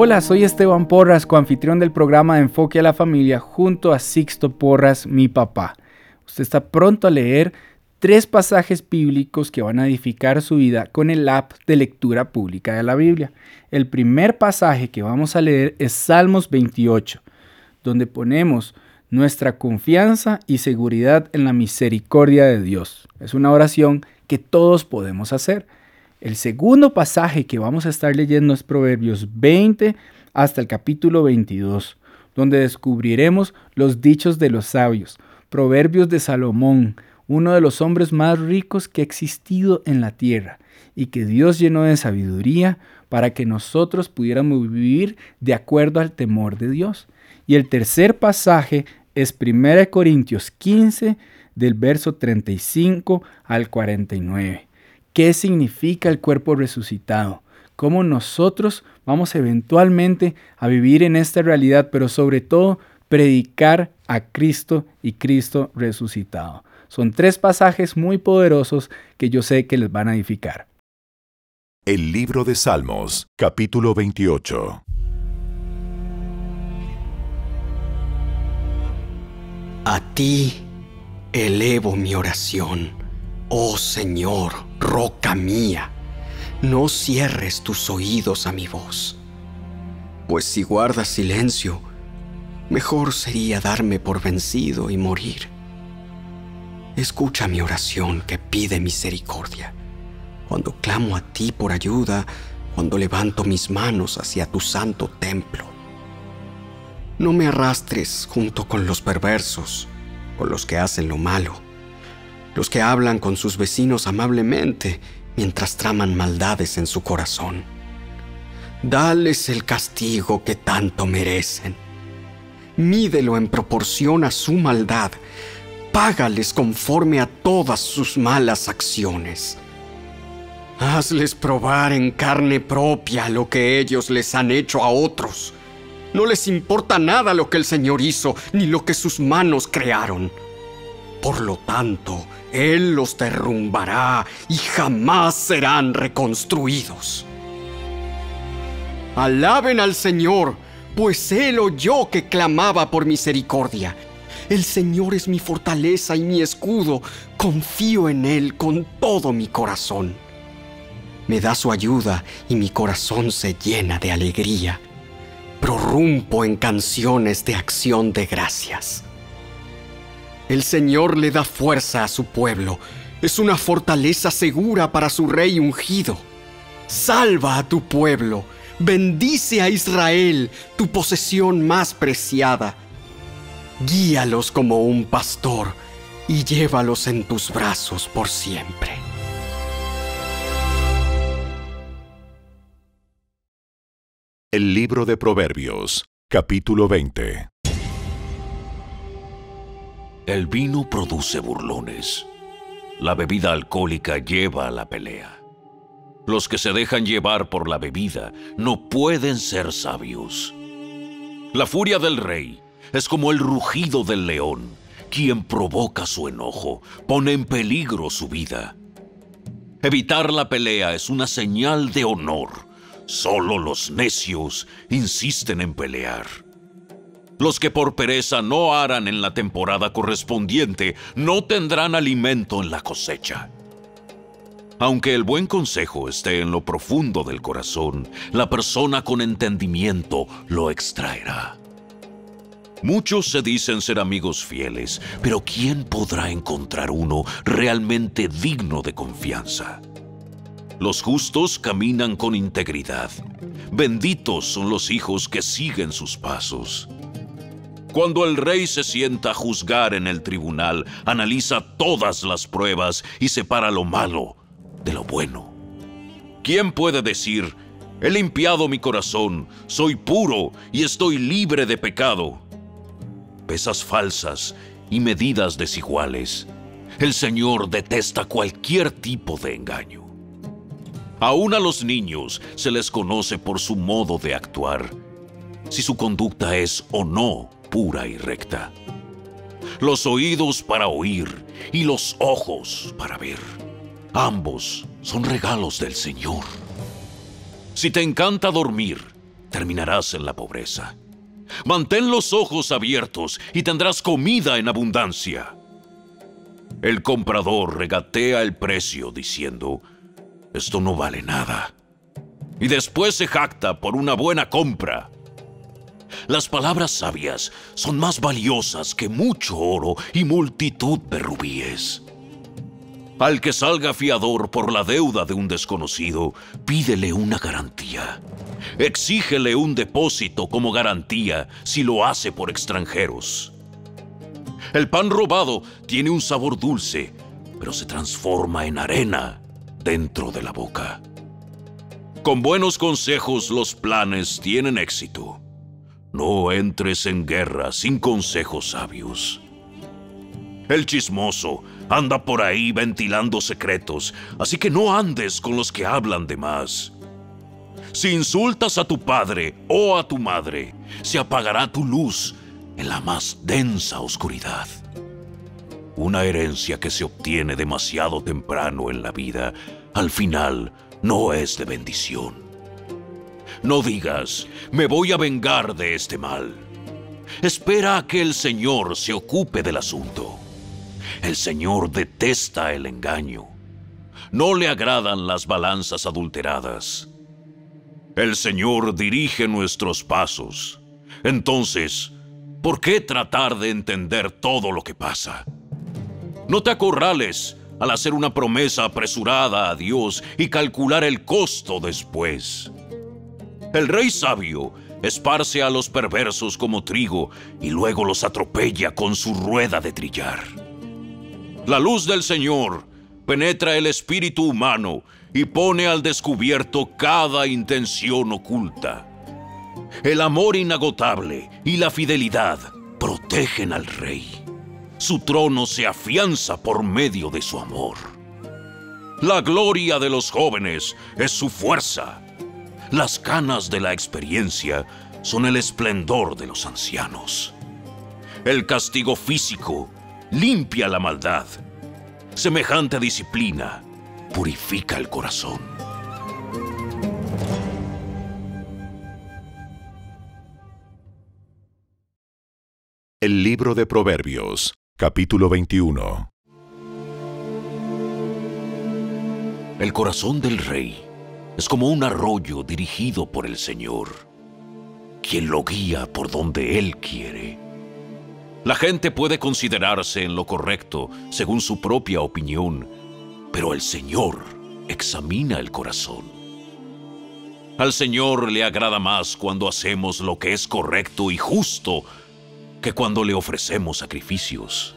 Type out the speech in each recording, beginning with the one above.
Hola, soy Esteban Porras, coanfitrión del programa de Enfoque a la Familia, junto a Sixto Porras, mi papá. Usted está pronto a leer tres pasajes bíblicos que van a edificar su vida con el app de lectura pública de la Biblia. El primer pasaje que vamos a leer es Salmos 28, donde ponemos nuestra confianza y seguridad en la misericordia de Dios. Es una oración que todos podemos hacer. El segundo pasaje que vamos a estar leyendo es Proverbios 20 hasta el capítulo 22, donde descubriremos los dichos de los sabios, Proverbios de Salomón, uno de los hombres más ricos que ha existido en la tierra y que Dios llenó de sabiduría para que nosotros pudiéramos vivir de acuerdo al temor de Dios. Y el tercer pasaje es 1 Corintios 15 del verso 35 al 49. ¿Qué significa el cuerpo resucitado? ¿Cómo nosotros vamos eventualmente a vivir en esta realidad, pero sobre todo predicar a Cristo y Cristo resucitado? Son tres pasajes muy poderosos que yo sé que les van a edificar. El libro de Salmos, capítulo 28. A ti elevo mi oración, oh Señor, roca mía. No cierres tus oídos a mi voz, pues si guardas silencio, mejor sería darme por vencido y morir. Escucha mi oración que pide misericordia. Cuando clamo a ti por ayuda, cuando levanto mis manos hacia tu santo templo. No me arrastres junto con los perversos, con los que hacen lo malo, los que hablan con sus vecinos amablemente mientras traman maldades en su corazón. Dales el castigo que tanto merecen. Mídelo en proporción a su maldad. Págales conforme a todas sus malas acciones. Hazles probar en carne propia lo que ellos les han hecho a otros no les importa nada lo que el Señor hizo, ni lo que sus manos crearon. Por lo tanto, Él los derrumbará y jamás serán reconstruidos. Alaben al Señor, pues Él oyó que clamaba por misericordia. El Señor es mi fortaleza y mi escudo. Confío en Él con todo mi corazón. Me da su ayuda y mi corazón se llena de alegría prorrumpo en canciones de acción de gracias. El Señor le da fuerza a su pueblo, es una fortaleza segura para su rey ungido. Salva a tu pueblo, bendice a Israel, tu posesión más preciada. Guíalos como un pastor y llévalos en tus brazos por siempre. El libro de Proverbios, capítulo 20. El vino produce burlones. La bebida alcohólica lleva a la pelea. Los que se dejan llevar por la bebida no pueden ser sabios. La furia del rey es como el rugido del león. Quien provoca su enojo pone en peligro su vida. Evitar la pelea es una señal de honor Solo los necios insisten en pelear. Los que por pereza no harán en la temporada correspondiente no tendrán alimento en la cosecha. Aunque el buen consejo esté en lo profundo del corazón, la persona con entendimiento lo extraerá. Muchos se dicen ser amigos fieles, pero ¿quién podrá encontrar uno realmente digno de confianza? Los justos caminan con integridad. Benditos son los hijos que siguen sus pasos. Cuando el rey se sienta a juzgar en el tribunal, analiza todas las pruebas y separa lo malo de lo bueno. ¿Quién puede decir, he limpiado mi corazón, soy puro y estoy libre de pecado? Pesas falsas y medidas desiguales. El Señor detesta cualquier tipo de engaño. Aún a los niños se les conoce por su modo de actuar, si su conducta es o no pura y recta. Los oídos para oír y los ojos para ver. Ambos son regalos del Señor. Si te encanta dormir, terminarás en la pobreza. Mantén los ojos abiertos y tendrás comida en abundancia. El comprador regatea el precio diciendo, esto no vale nada. Y después se jacta por una buena compra. Las palabras sabias son más valiosas que mucho oro y multitud de rubíes. Al que salga fiador por la deuda de un desconocido, pídele una garantía. Exígele un depósito como garantía si lo hace por extranjeros. El pan robado tiene un sabor dulce, pero se transforma en arena dentro de la boca. Con buenos consejos los planes tienen éxito. No entres en guerra sin consejos sabios. El chismoso anda por ahí ventilando secretos, así que no andes con los que hablan de más. Si insultas a tu padre o a tu madre, se apagará tu luz en la más densa oscuridad. Una herencia que se obtiene demasiado temprano en la vida, al final no es de bendición. No digas, me voy a vengar de este mal. Espera a que el Señor se ocupe del asunto. El Señor detesta el engaño. No le agradan las balanzas adulteradas. El Señor dirige nuestros pasos. Entonces, ¿por qué tratar de entender todo lo que pasa? No te acorrales al hacer una promesa apresurada a Dios y calcular el costo después. El rey sabio esparce a los perversos como trigo y luego los atropella con su rueda de trillar. La luz del Señor penetra el espíritu humano y pone al descubierto cada intención oculta. El amor inagotable y la fidelidad protegen al rey. Su trono se afianza por medio de su amor. La gloria de los jóvenes es su fuerza. Las canas de la experiencia son el esplendor de los ancianos. El castigo físico limpia la maldad. Semejante disciplina purifica el corazón. El libro de Proverbios, capítulo 21. El corazón del rey es como un arroyo dirigido por el Señor, quien lo guía por donde Él quiere. La gente puede considerarse en lo correcto según su propia opinión, pero el Señor examina el corazón. Al Señor le agrada más cuando hacemos lo que es correcto y justo que cuando le ofrecemos sacrificios.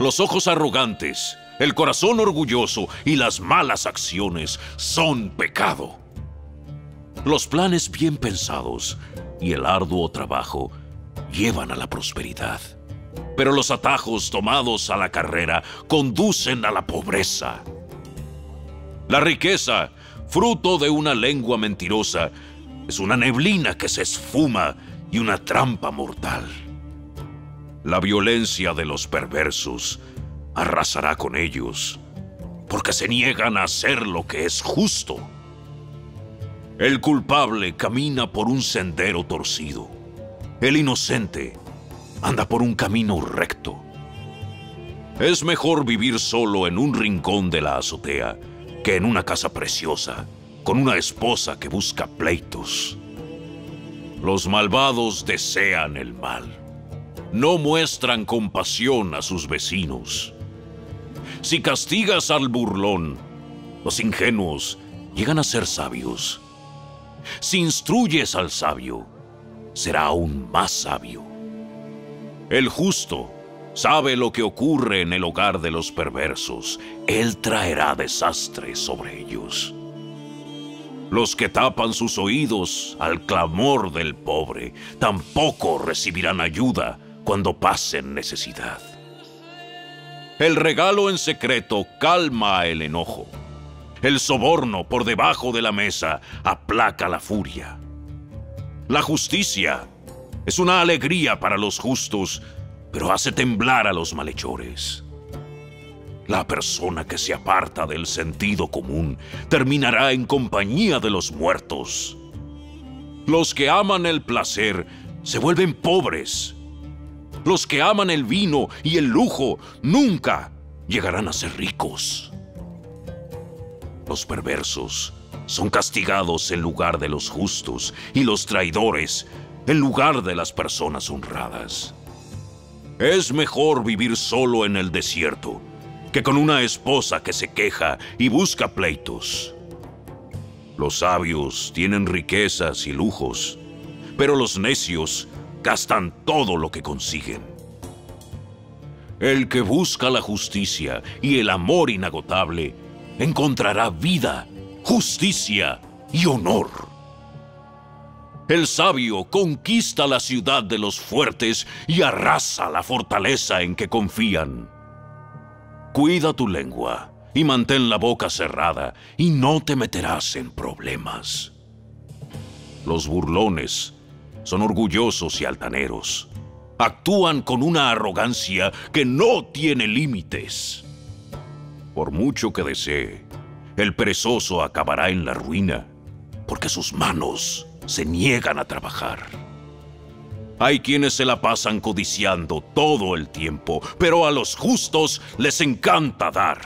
Los ojos arrogantes, el corazón orgulloso y las malas acciones son pecado. Los planes bien pensados y el arduo trabajo llevan a la prosperidad. Pero los atajos tomados a la carrera conducen a la pobreza. La riqueza, fruto de una lengua mentirosa, es una neblina que se esfuma y una trampa mortal. La violencia de los perversos arrasará con ellos, porque se niegan a hacer lo que es justo. El culpable camina por un sendero torcido el inocente anda por un camino recto. Es mejor vivir solo en un rincón de la azotea que en una casa preciosa con una esposa que busca pleitos. Los malvados desean el mal. No muestran compasión a sus vecinos. Si castigas al burlón, los ingenuos llegan a ser sabios. Si instruyes al sabio, será aún más sabio. El justo sabe lo que ocurre en el hogar de los perversos. Él traerá desastre sobre ellos. Los que tapan sus oídos al clamor del pobre tampoco recibirán ayuda cuando pasen necesidad. El regalo en secreto calma el enojo. El soborno por debajo de la mesa aplaca la furia. La justicia es una alegría para los justos, pero hace temblar a los malhechores. La persona que se aparta del sentido común terminará en compañía de los muertos. Los que aman el placer se vuelven pobres. Los que aman el vino y el lujo nunca llegarán a ser ricos. Los perversos son castigados en lugar de los justos y los traidores en lugar de las personas honradas. Es mejor vivir solo en el desierto que con una esposa que se queja y busca pleitos. Los sabios tienen riquezas y lujos, pero los necios gastan todo lo que consiguen. El que busca la justicia y el amor inagotable encontrará vida, justicia y honor. El sabio conquista la ciudad de los fuertes y arrasa la fortaleza en que confían. Cuida tu lengua y mantén la boca cerrada y no te meterás en problemas. Los burlones son orgullosos y altaneros. Actúan con una arrogancia que no tiene límites. Por mucho que desee, el perezoso acabará en la ruina, porque sus manos se niegan a trabajar. Hay quienes se la pasan codiciando todo el tiempo, pero a los justos les encanta dar.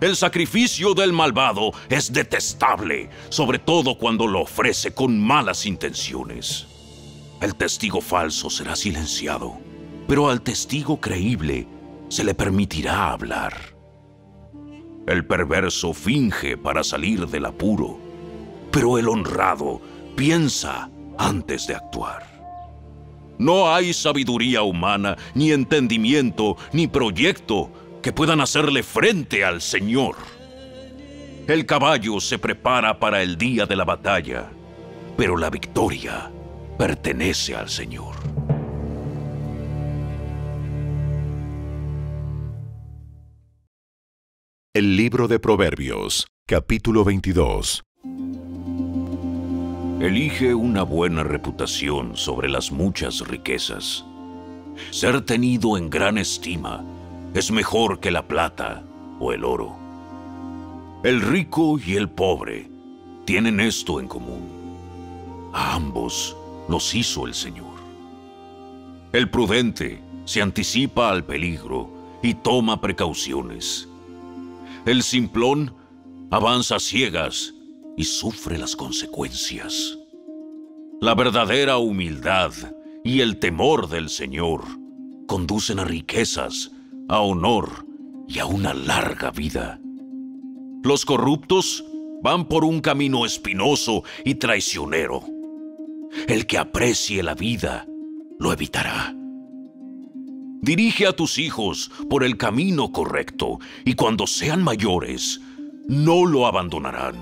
El sacrificio del malvado es detestable, sobre todo cuando lo ofrece con malas intenciones. El testigo falso será silenciado, pero al testigo creíble se le permitirá hablar. El perverso finge para salir del apuro, pero el honrado piensa antes de actuar. No hay sabiduría humana, ni entendimiento, ni proyecto que puedan hacerle frente al Señor. El caballo se prepara para el día de la batalla, pero la victoria pertenece al Señor. El libro de Proverbios, capítulo 22. Elige una buena reputación sobre las muchas riquezas. Ser tenido en gran estima es mejor que la plata o el oro. El rico y el pobre tienen esto en común. A ambos los hizo el Señor. El prudente se anticipa al peligro y toma precauciones. El simplón avanza ciegas y sufre las consecuencias. La verdadera humildad y el temor del Señor conducen a riquezas a honor y a una larga vida. Los corruptos van por un camino espinoso y traicionero. El que aprecie la vida lo evitará. Dirige a tus hijos por el camino correcto y cuando sean mayores, no lo abandonarán.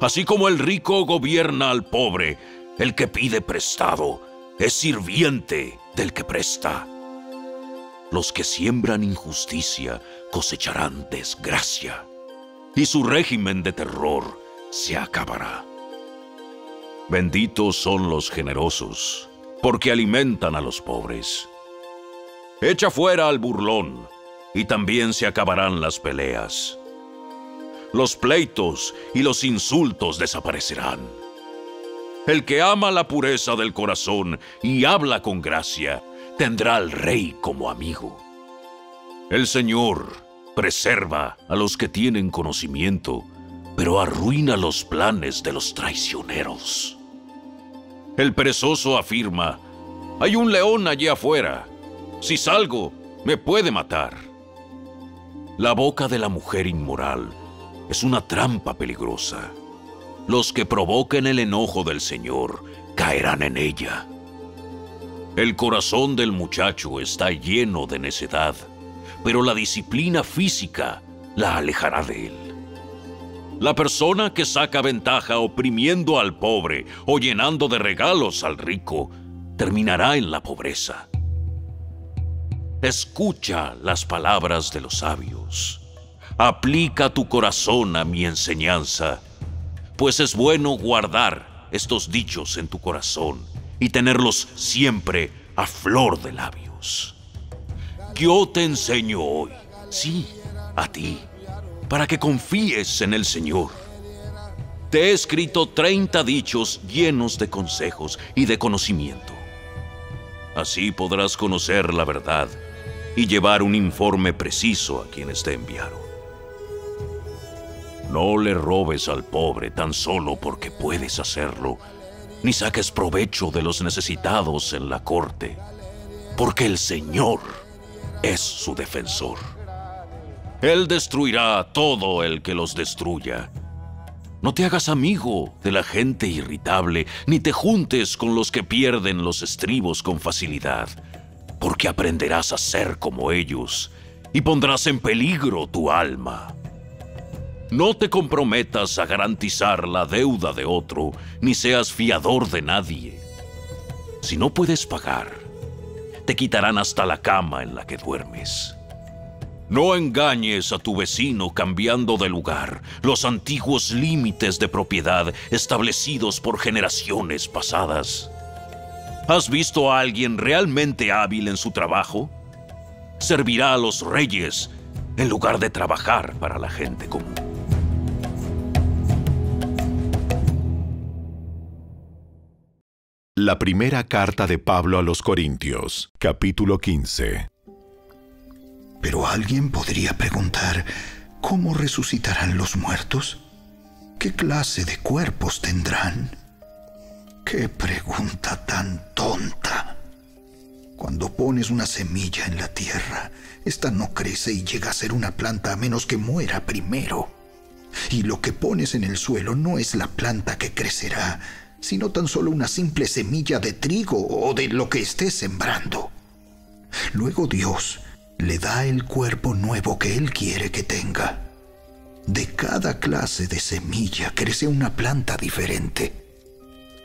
Así como el rico gobierna al pobre, el que pide prestado es sirviente del que presta. Los que siembran injusticia cosecharán desgracia, y su régimen de terror se acabará. Benditos son los generosos, porque alimentan a los pobres. Echa fuera al burlón, y también se acabarán las peleas. Los pleitos y los insultos desaparecerán. El que ama la pureza del corazón y habla con gracia, tendrá al rey como amigo. El Señor preserva a los que tienen conocimiento, pero arruina los planes de los traicioneros. El perezoso afirma, hay un león allí afuera. Si salgo, me puede matar. La boca de la mujer inmoral es una trampa peligrosa. Los que provoquen el enojo del Señor caerán en ella. El corazón del muchacho está lleno de necedad, pero la disciplina física la alejará de él. La persona que saca ventaja oprimiendo al pobre o llenando de regalos al rico, terminará en la pobreza. Escucha las palabras de los sabios. Aplica tu corazón a mi enseñanza, pues es bueno guardar estos dichos en tu corazón y tenerlos siempre a flor de labios. Yo te enseño hoy, sí, a ti, para que confíes en el Señor. te he escrito 30 dichos llenos de consejos y de conocimiento. Así podrás conocer la verdad y llevar un informe preciso a quienes te enviaron. No le robes al pobre tan solo porque puedes hacerlo, ni saques provecho de los necesitados en la corte, porque el Señor es su defensor. Él destruirá a todo el que los destruya. No te hagas amigo de la gente irritable, ni te juntes con los que pierden los estribos con facilidad, porque aprenderás a ser como ellos y pondrás en peligro tu alma. No te comprometas a garantizar la deuda de otro, ni seas fiador de nadie. Si no puedes pagar, te quitarán hasta la cama en la que duermes. No engañes a tu vecino cambiando de lugar los antiguos límites de propiedad establecidos por generaciones pasadas. ¿Has visto a alguien realmente hábil en su trabajo? Servirá a los reyes en lugar de trabajar para la gente común. La primera carta de Pablo a los Corintios, capítulo 15. Pero alguien podría preguntar, ¿cómo resucitarán los muertos? ¿Qué clase de cuerpos tendrán? ¡Qué pregunta tan tonta! Cuando pones una semilla en la tierra, esta no crece y llega a ser una planta a menos que muera primero. Y lo que pones en el suelo no es la planta que crecerá, sino tan solo una simple semilla de trigo o de lo que estés sembrando. Luego Dios le da el cuerpo nuevo que Él quiere que tenga. De cada clase de semilla crece una planta diferente.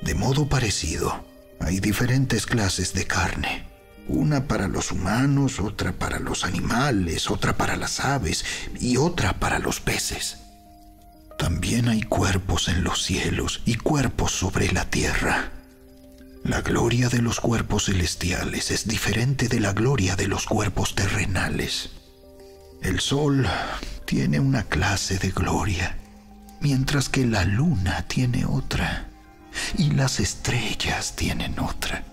De modo parecido, hay diferentes clases de carne. Una para los humanos, otra para los animales, otra para las aves y otra para los peces. También hay cuerpos en los cielos y cuerpos sobre la tierra. La gloria de los cuerpos celestiales es diferente de la gloria de los cuerpos terrenales. El sol tiene una clase de gloria, mientras que la luna tiene otra, y las estrellas tienen otra.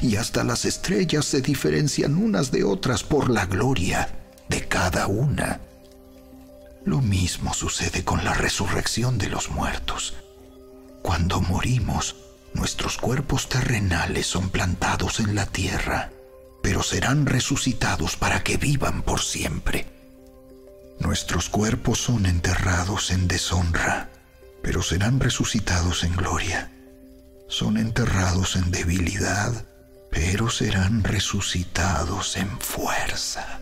Y hasta las estrellas se diferencian unas de otras por la gloria de cada una. Lo mismo sucede con la resurrección de los muertos. Cuando morimos, nuestros cuerpos terrenales son plantados en la tierra, pero serán resucitados para que vivan por siempre. Nuestros cuerpos son enterrados en deshonra, pero serán resucitados en gloria. Son enterrados en debilidad, pero serán resucitados en fuerza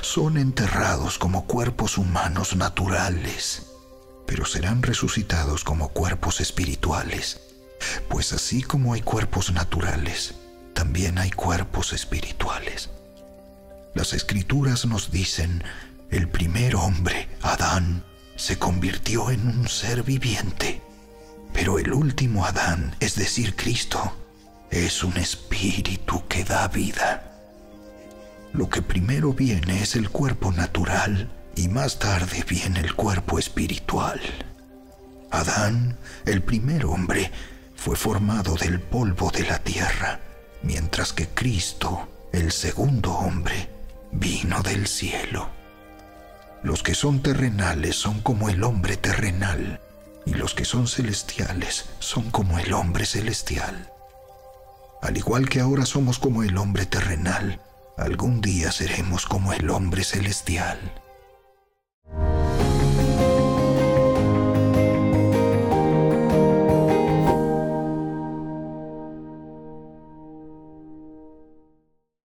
son enterrados como cuerpos humanos naturales, pero serán resucitados como cuerpos espirituales, pues así como hay cuerpos naturales, también hay cuerpos espirituales. Las escrituras nos dicen, el primer hombre, Adán, se convirtió en un ser viviente, pero el último Adán, es decir, Cristo, es un espíritu que da vida. Lo que primero viene es el cuerpo natural y más tarde viene el cuerpo espiritual. Adán, el primer hombre, fue formado del polvo de la tierra, mientras que Cristo, el segundo hombre, vino del cielo. Los que son terrenales son como el hombre terrenal, y los que son celestiales son como el hombre celestial. Al igual que ahora somos como el hombre terrenal, Algún día seremos como el hombre celestial.